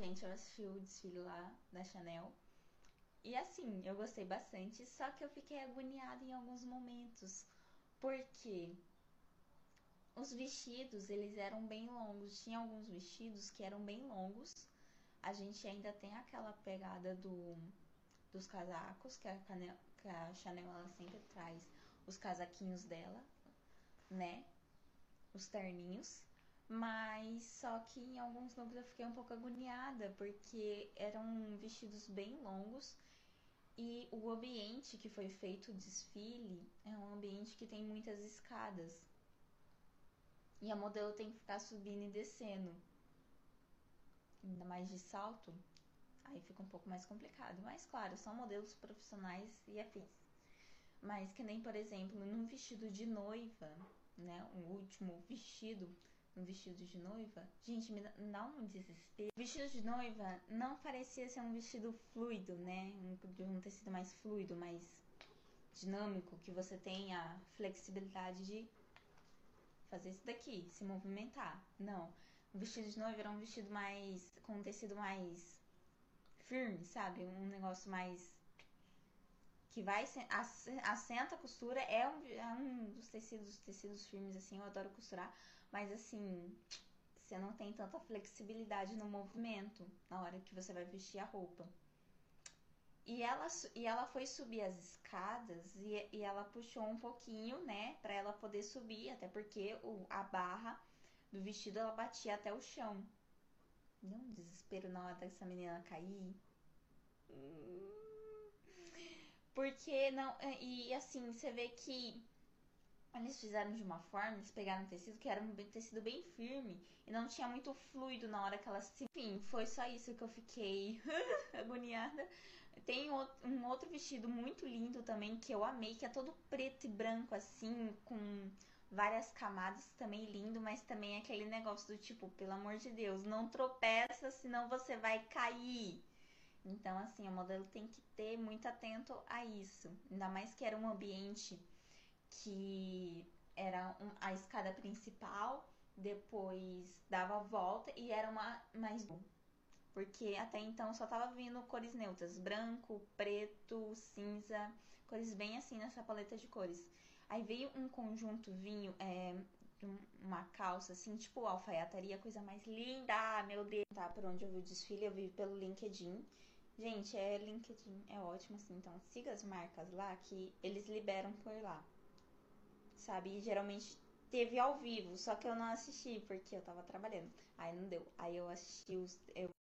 gente, eu assisti o desfile lá da Chanel. E assim, eu gostei bastante, só que eu fiquei agoniada em alguns momentos. Porque os vestidos, eles eram bem longos. Tinha alguns vestidos que eram bem longos. A gente ainda tem aquela pegada do dos casacos, que a, Chanel, que a Chanel ela sempre traz os casaquinhos dela, né? Os terninhos. Mas só que em alguns looks eu fiquei um pouco agoniada, porque eram vestidos bem longos e o ambiente que foi feito o desfile é um ambiente que tem muitas escadas. E a modelo tem que ficar subindo e descendo. Ainda mais de salto, aí fica um pouco mais complicado. Mas claro, são modelos profissionais e afins. Mas que nem, por exemplo, num vestido de noiva, né? Um último vestido um vestido de noiva, gente, me dá um desespero. O vestido de noiva não parecia ser um vestido fluido, né? Um, um tecido mais fluido, mais dinâmico, que você tem a flexibilidade de fazer isso daqui, se movimentar. Não. O vestido de noiva era um vestido mais. com um tecido mais firme, sabe? Um negócio mais. Que vai. assenta a costura. É um, é um dos tecidos, tecidos firmes, assim, eu adoro costurar mas assim, você não tem tanta flexibilidade no movimento na hora que você vai vestir a roupa. E ela, e ela foi subir as escadas e, e ela puxou um pouquinho, né, para ela poder subir, até porque o, a barra do vestido ela batia até o chão. Deu um desespero na hora dessa menina cair. Porque não. E assim, você vê que eles fizeram de uma forma, eles pegaram um tecido que era um tecido bem firme e não tinha muito fluido na hora que elas se. Enfim, foi só isso que eu fiquei agoniada. Tem um outro vestido muito lindo também que eu amei, que é todo preto e branco, assim, com várias camadas, também lindo, mas também é aquele negócio do tipo, pelo amor de Deus, não tropeça, senão você vai cair. Então, assim, o modelo tem que ter muito atento a isso. Ainda mais que era um ambiente que era um, a escada principal, depois dava a volta e era uma mais porque até então só tava vindo cores neutras, branco, preto, cinza, cores bem assim nessa paleta de cores. Aí veio um conjunto vinho, é, uma calça assim, tipo alfaiataria, coisa mais linda, meu Deus. Tá, por onde eu vi o desfile, eu vi pelo LinkedIn. Gente, é LinkedIn, é ótimo assim, então siga as marcas lá que eles liberam por lá sabe? E geralmente teve ao vivo, só que eu não assisti porque eu tava trabalhando. Aí não deu. Aí eu assisti os. Eu